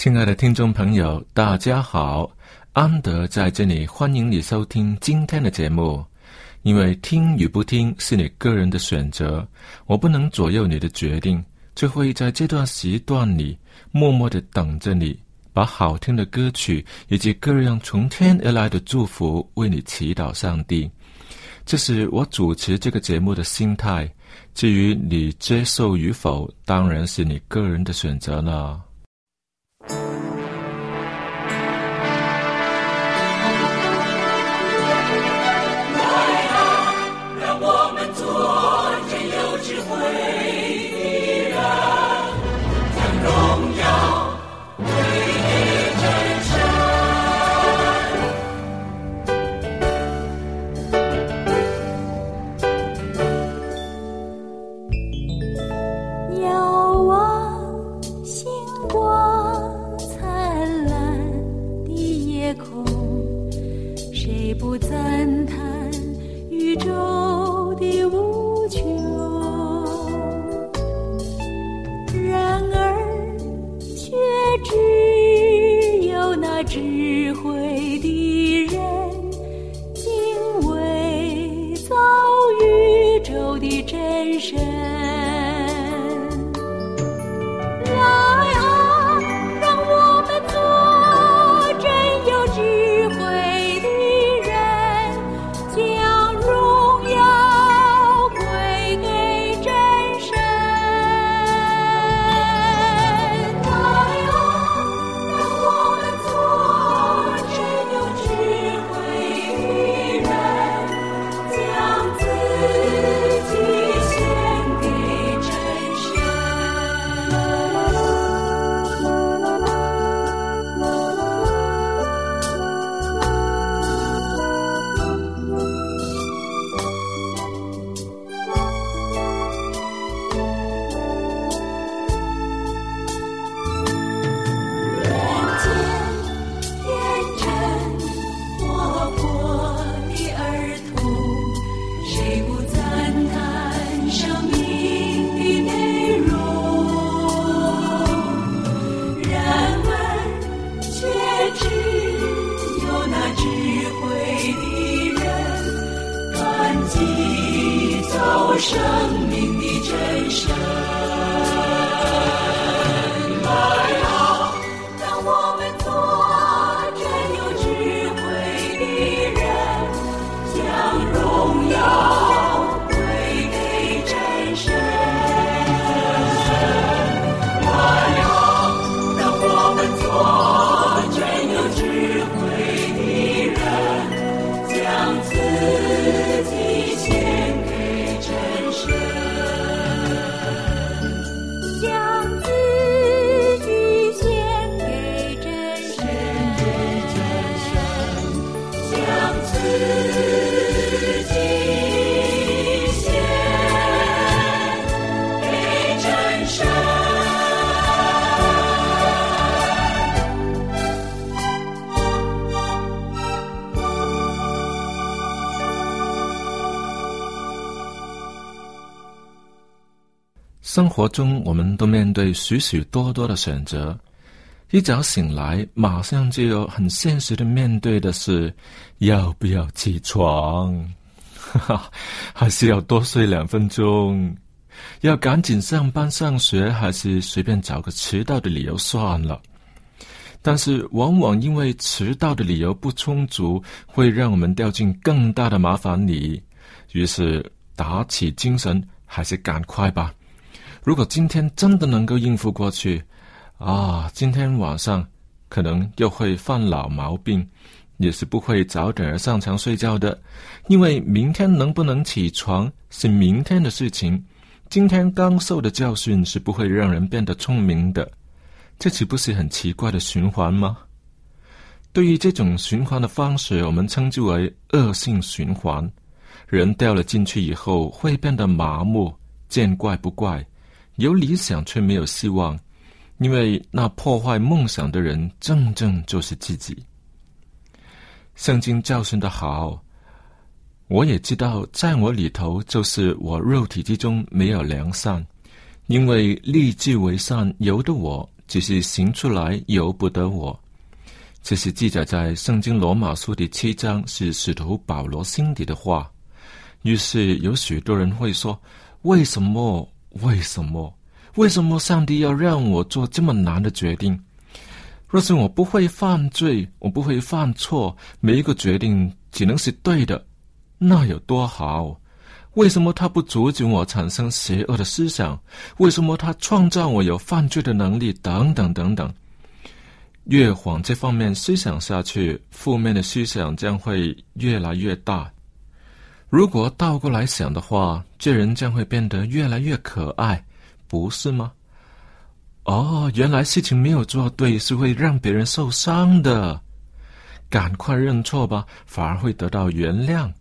亲爱的听众朋友，大家好，安德在这里欢迎你收听今天的节目。因为听与不听是你个人的选择，我不能左右你的决定，就会在这段时段里默默的等着你，把好听的歌曲以及各样从天而来的祝福为你祈祷上帝。这是我主持这个节目的心态。至于你接受与否，当然是你个人的选择了。谁不赞叹宇宙生活中，我们都面对许许多多的选择。一早醒来，马上就要很现实的面对的是，要不要起床？哈哈，还是要多睡两分钟？要赶紧上班上学，还是随便找个迟到的理由算了？但是，往往因为迟到的理由不充足，会让我们掉进更大的麻烦里。于是，打起精神，还是赶快吧。如果今天真的能够应付过去，啊，今天晚上可能又会犯老毛病，也是不会早点上床睡觉的，因为明天能不能起床是明天的事情。今天刚受的教训是不会让人变得聪明的，这岂不是很奇怪的循环吗？对于这种循环的方式，我们称之为恶性循环。人掉了进去以后，会变得麻木，见怪不怪。有理想却没有希望，因为那破坏梦想的人，正正就是自己。圣经教训的好，我也知道，在我里头就是我肉体之中没有良善，因为立志为善由得我，只是行出来由不得我。这是记载在圣经罗马书第七章，是使徒保罗心底的话。于是有许多人会说：为什么？为什么？为什么上帝要让我做这么难的决定？若是我不会犯罪，我不会犯错，每一个决定只能是对的，那有多好？为什么他不阻止我产生邪恶的思想？为什么他创造我有犯罪的能力？等等等等。越往这方面思想下去，负面的思想将会越来越大。如果倒过来想的话，这人将会变得越来越可爱，不是吗？哦，原来事情没有做对是会让别人受伤的，赶快认错吧，反而会得到原谅。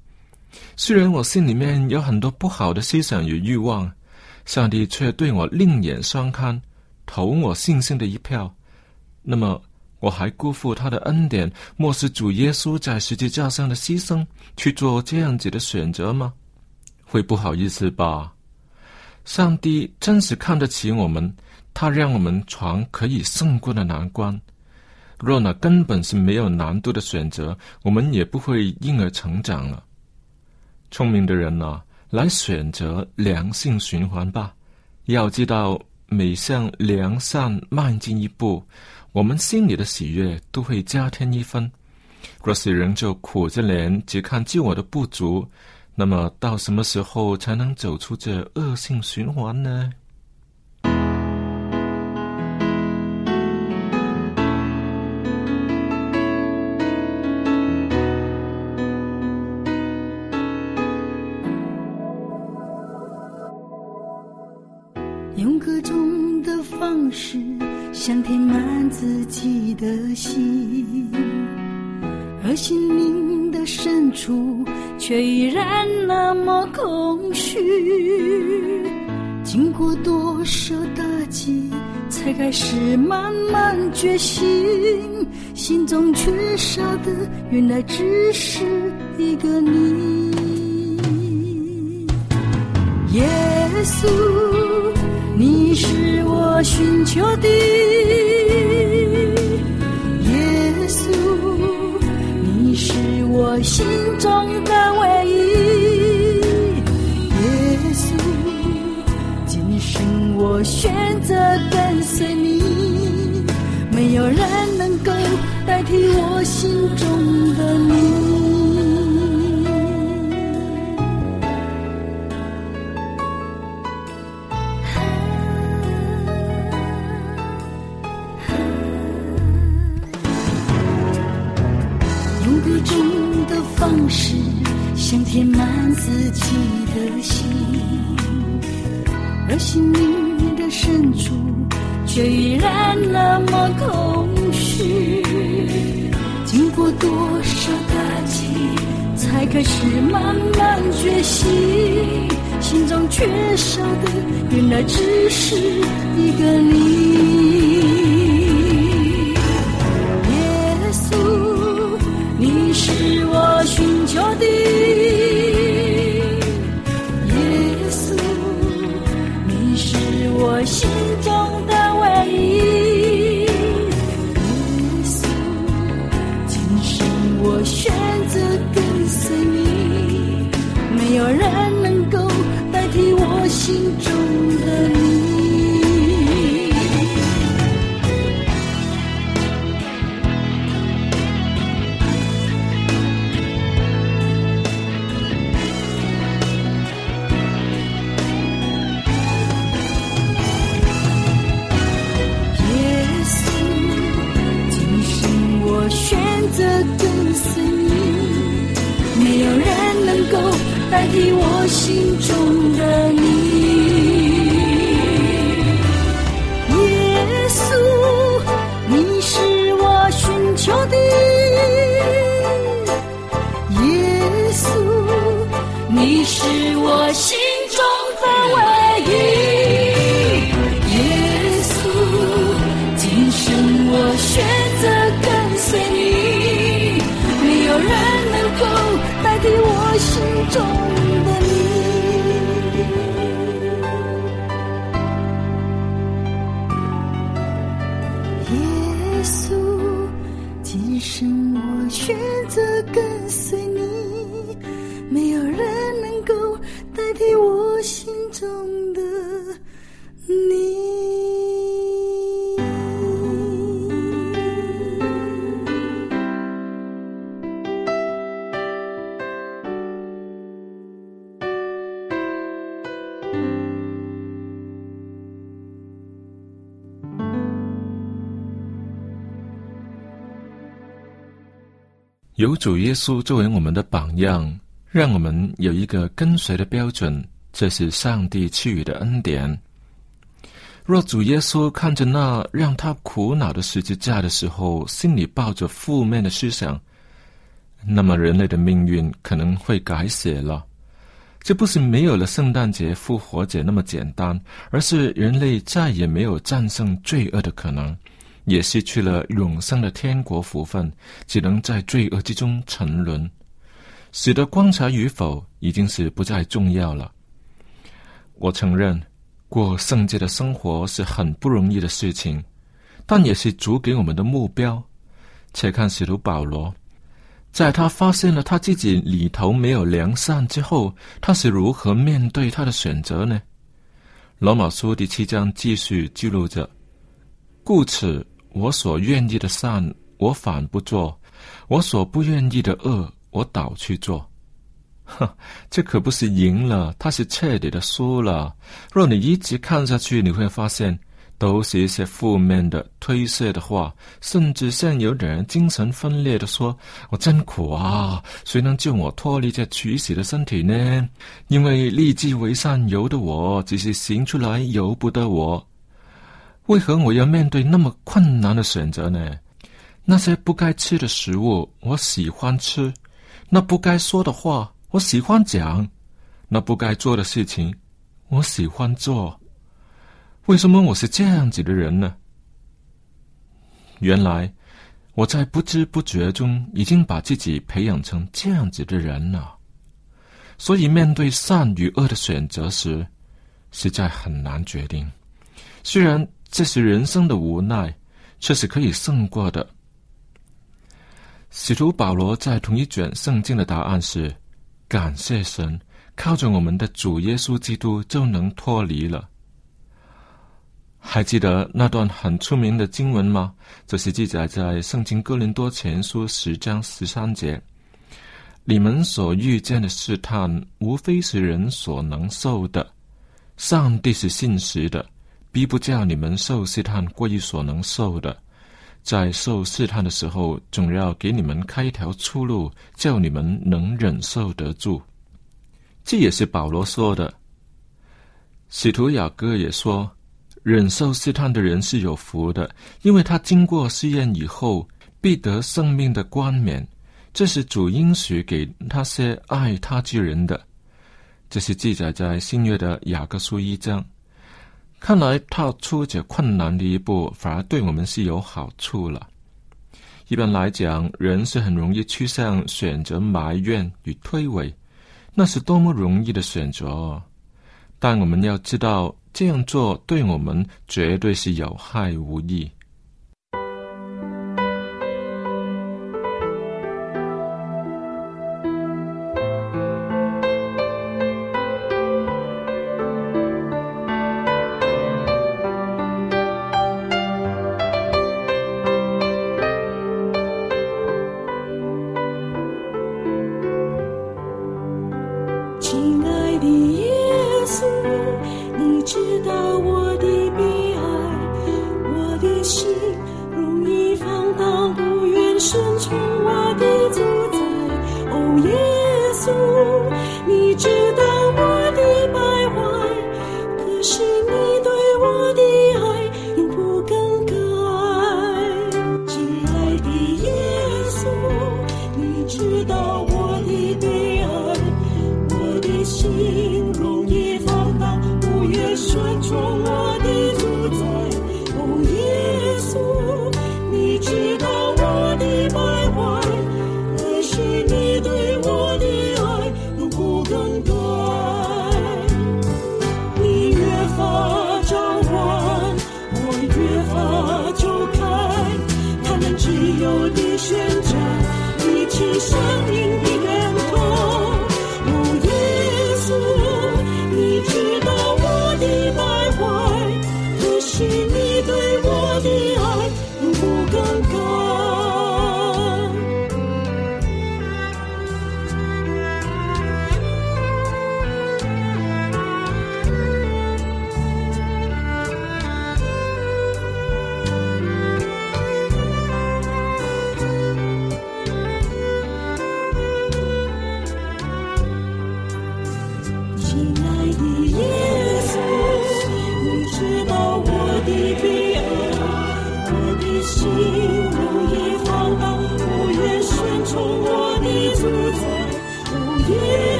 虽然我心里面有很多不好的思想与欲望，上帝却对我另眼相看，投我信心的一票。那么。我还辜负他的恩典，漠视主耶稣在十字架上的牺牲，去做这样子的选择吗？会不好意思吧？上帝真是看得起我们，他让我们闯可以胜过的难关。若那根本是没有难度的选择，我们也不会因而成长了。聪明的人呐，来选择良性循环吧。要知道，每向良善迈进一步。我们心里的喜悦都会加添一分。若是仍旧苦着脸，只看自我的不足，那么到什么时候才能走出这恶性循环呢？自己的心，而心灵的深处却依然那么空虚。经过多少打击，才开始慢慢觉醒，心中缺少的原来只是一个你，耶稣，你是我寻求的。我心中的唯一，耶稣，今生我选择跟随你，没有人能够代替我心中的你。想填满自己的心，而心灵的深处却依然那么空虚。经过多少打击，才开始慢慢觉醒，心中缺少的原来只是一个你。耶稣，你是我寻求的你我心中。让我选择有主耶稣作为我们的榜样，让我们有一个跟随的标准，这是上帝赐予的恩典。若主耶稣看着那让他苦恼的十字架的时候，心里抱着负面的思想，那么人类的命运可能会改写了。这不是没有了圣诞节、复活节那么简单，而是人类再也没有战胜罪恶的可能。也失去了永生的天国福分，只能在罪恶之中沉沦，使得观察与否已经是不再重要了。我承认，过圣洁的生活是很不容易的事情，但也是主给我们的目标。且看使徒保罗，在他发现了他自己里头没有良善之后，他是如何面对他的选择呢？罗马书第七章继续记录着，故此。我所愿意的善，我反不做；我所不愿意的恶，我倒去做。哼，这可不是赢了，他是彻底的输了。若你一直看下去，你会发现都是一些负面的、推卸的话，甚至像有点精神分裂的说：“我真苦啊！谁能救我脱离这取死的身体呢？因为立志为善由的我，只是行出来由不得我。”为何我要面对那么困难的选择呢？那些不该吃的食物，我喜欢吃；那不该说的话，我喜欢讲；那不该做的事情，我喜欢做。为什么我是这样子的人呢？原来我在不知不觉中已经把自己培养成这样子的人了。所以面对善与恶的选择时，实在很难决定。虽然。这是人生的无奈，却是可以胜过的。使徒保罗在同一卷圣经的答案是：感谢神，靠着我们的主耶稣基督就能脱离了。还记得那段很出名的经文吗？这是记载在圣经哥林多前书十章十三节：你们所遇见的试探，无非是人所能受的；上帝是信实的。逼不叫你们受试探过于所能受的，在受试探的时候，总要给你们开一条出路，叫你们能忍受得住。这也是保罗说的。使徒雅各也说，忍受试探的人是有福的，因为他经过试验以后，必得生命的冠冕。这是主应许给那些爱他之人的。这是记载在新约的雅各书一章。看来踏出这困难的一步，反而对我们是有好处了。一般来讲，人是很容易趋向选择埋怨与推诿，那是多么容易的选择。但我们要知道，这样做对我们绝对是有害无益。是。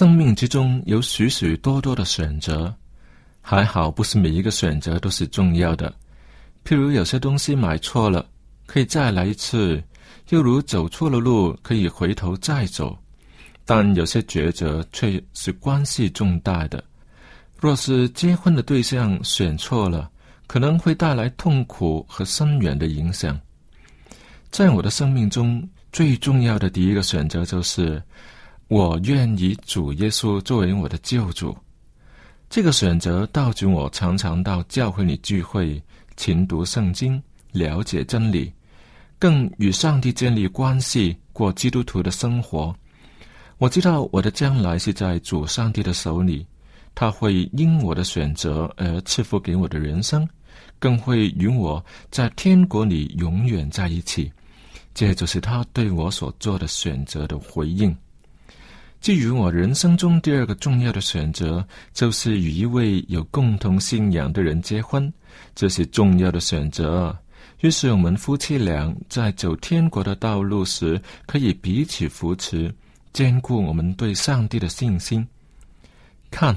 生命之中有许许多多的选择，还好不是每一个选择都是重要的。譬如有些东西买错了，可以再来一次；又如走错了路，可以回头再走。但有些抉择却是关系重大的。若是结婚的对象选错了，可能会带来痛苦和深远的影响。在我的生命中，最重要的第一个选择就是。我愿以主耶稣作为我的救主。这个选择导致我常常到教会里聚会，勤读圣经，了解真理，更与上帝建立关系，过基督徒的生活。我知道我的将来是在主上帝的手里，他会因我的选择而赐福给我的人生，更会与我在天国里永远在一起。这就是他对我所做的选择的回应。至于我人生中第二个重要的选择，就是与一位有共同信仰的人结婚，这是重要的选择。于是我们夫妻俩在走天国的道路时，可以彼此扶持，坚固我们对上帝的信心。看，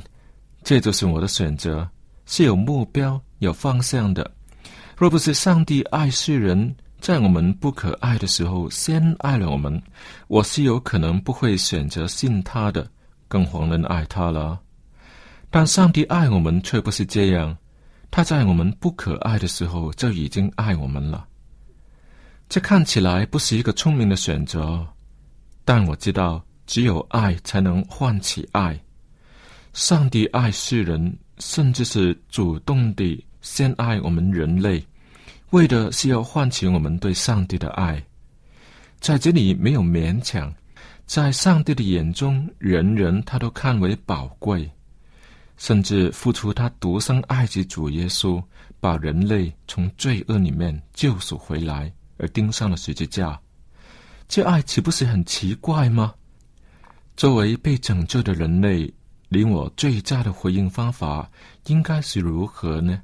这就是我的选择，是有目标、有方向的。若不是上帝爱世人，在我们不可爱的时候，先爱了我们，我是有可能不会选择信他的，更遑论爱他了。但上帝爱我们却不是这样，他在我们不可爱的时候就已经爱我们了。这看起来不是一个聪明的选择，但我知道，只有爱才能唤起爱。上帝爱世人，甚至是主动地先爱我们人类。为的是要唤起我们对上帝的爱。在这里没有勉强。在上帝的眼中人人他都看为宝贵。甚至付出他独生爱及主耶稣把人类从罪恶里面救赎回来而盯上了十字架。这爱岂不是很奇怪吗？作为被拯救的人类令我最佳的回应方法应该是如何呢？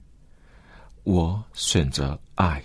我选择 I.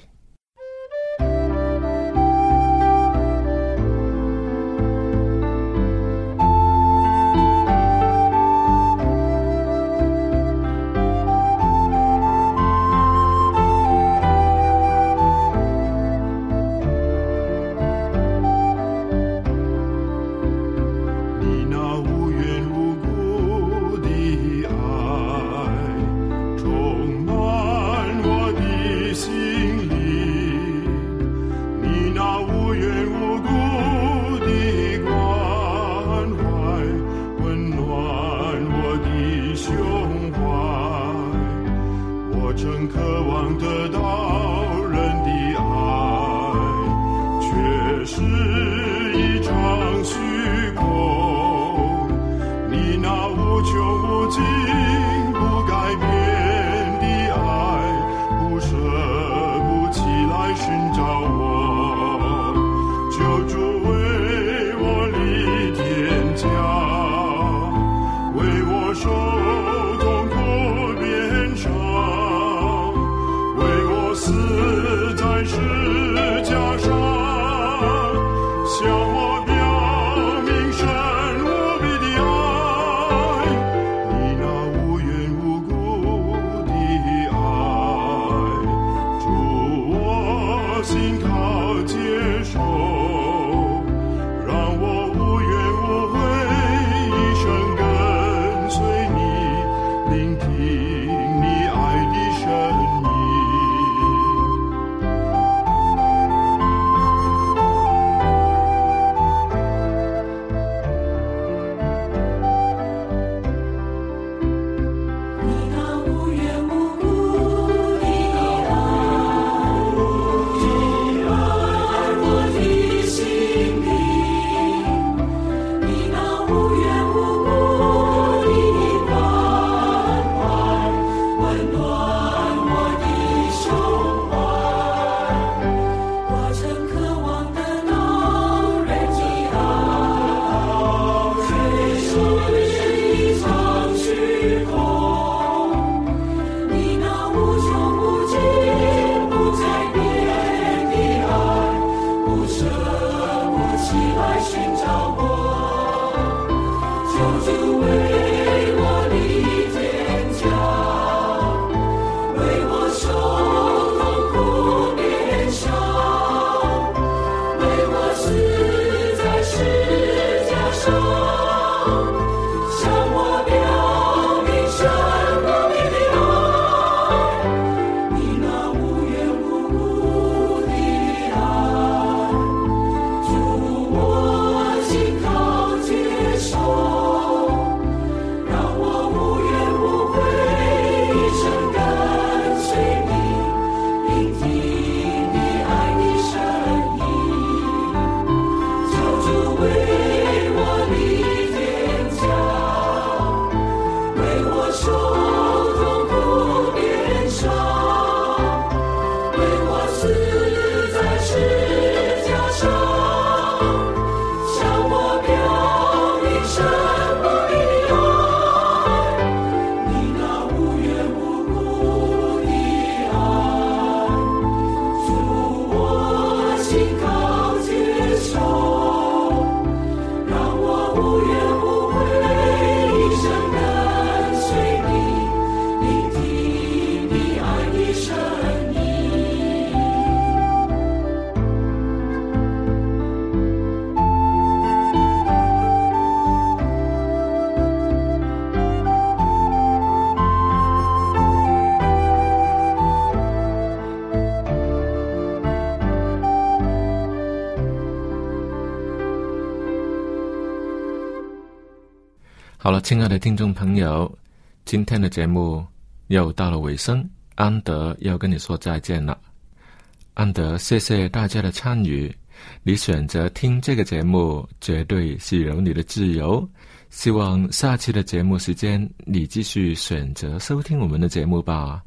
亲爱的听众朋友今天的节目又到了尾声安德要跟你说再见了。安德谢谢大家的参与你选择听这个节目绝对是有你的自由。希望下期的节目时间你继续选择收听我们的节目吧。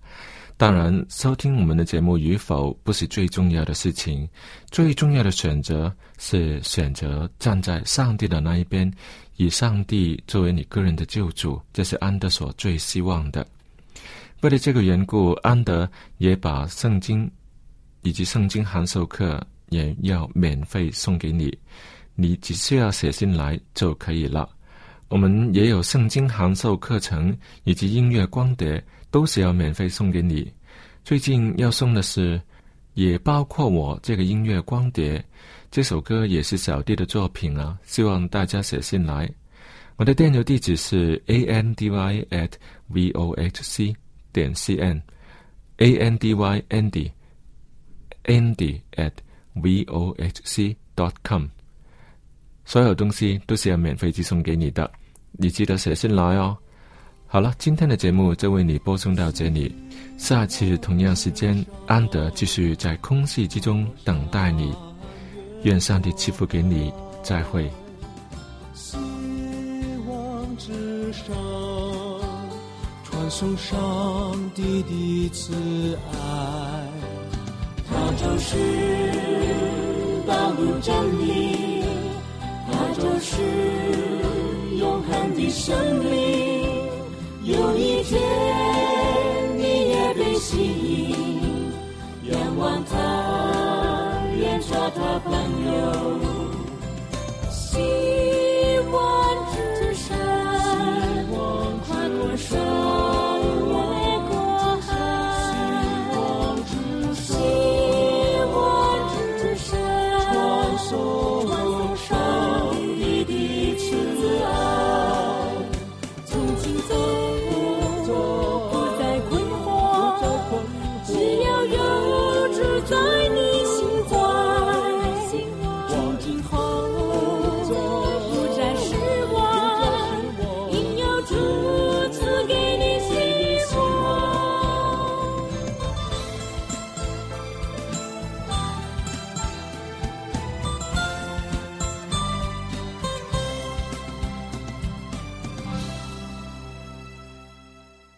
当然收听我们的节目与否不是最重要的事情最重要的选择是选择站在上帝的那一边以上帝作为你个人的救主，这是安德所最希望的。为了这个缘故，安德也把圣经以及圣经函授课也要免费送给你，你只需要写信来就可以了。我们也有圣经函授课程以及音乐光碟。都是要免费送给你。最近要送的是，也包括我这个音乐光碟。这首歌也是小弟的作品啊，希望大家写信来。我的电邮地址是 a n d y at v o h c 点 c n a n d y andy andy at v o h c dot com。所有东西都是要免费寄送给你的，你记得写信来哦。好了，今天的节目就为你播送到这里。下次同样时间，安德继续在空气之中等待你。愿上帝赐福给你，再会。希望之上，传送上帝的慈爱。它就是道路真理，它就是永恒的生命。有一天，你也被吸引，做他朋友。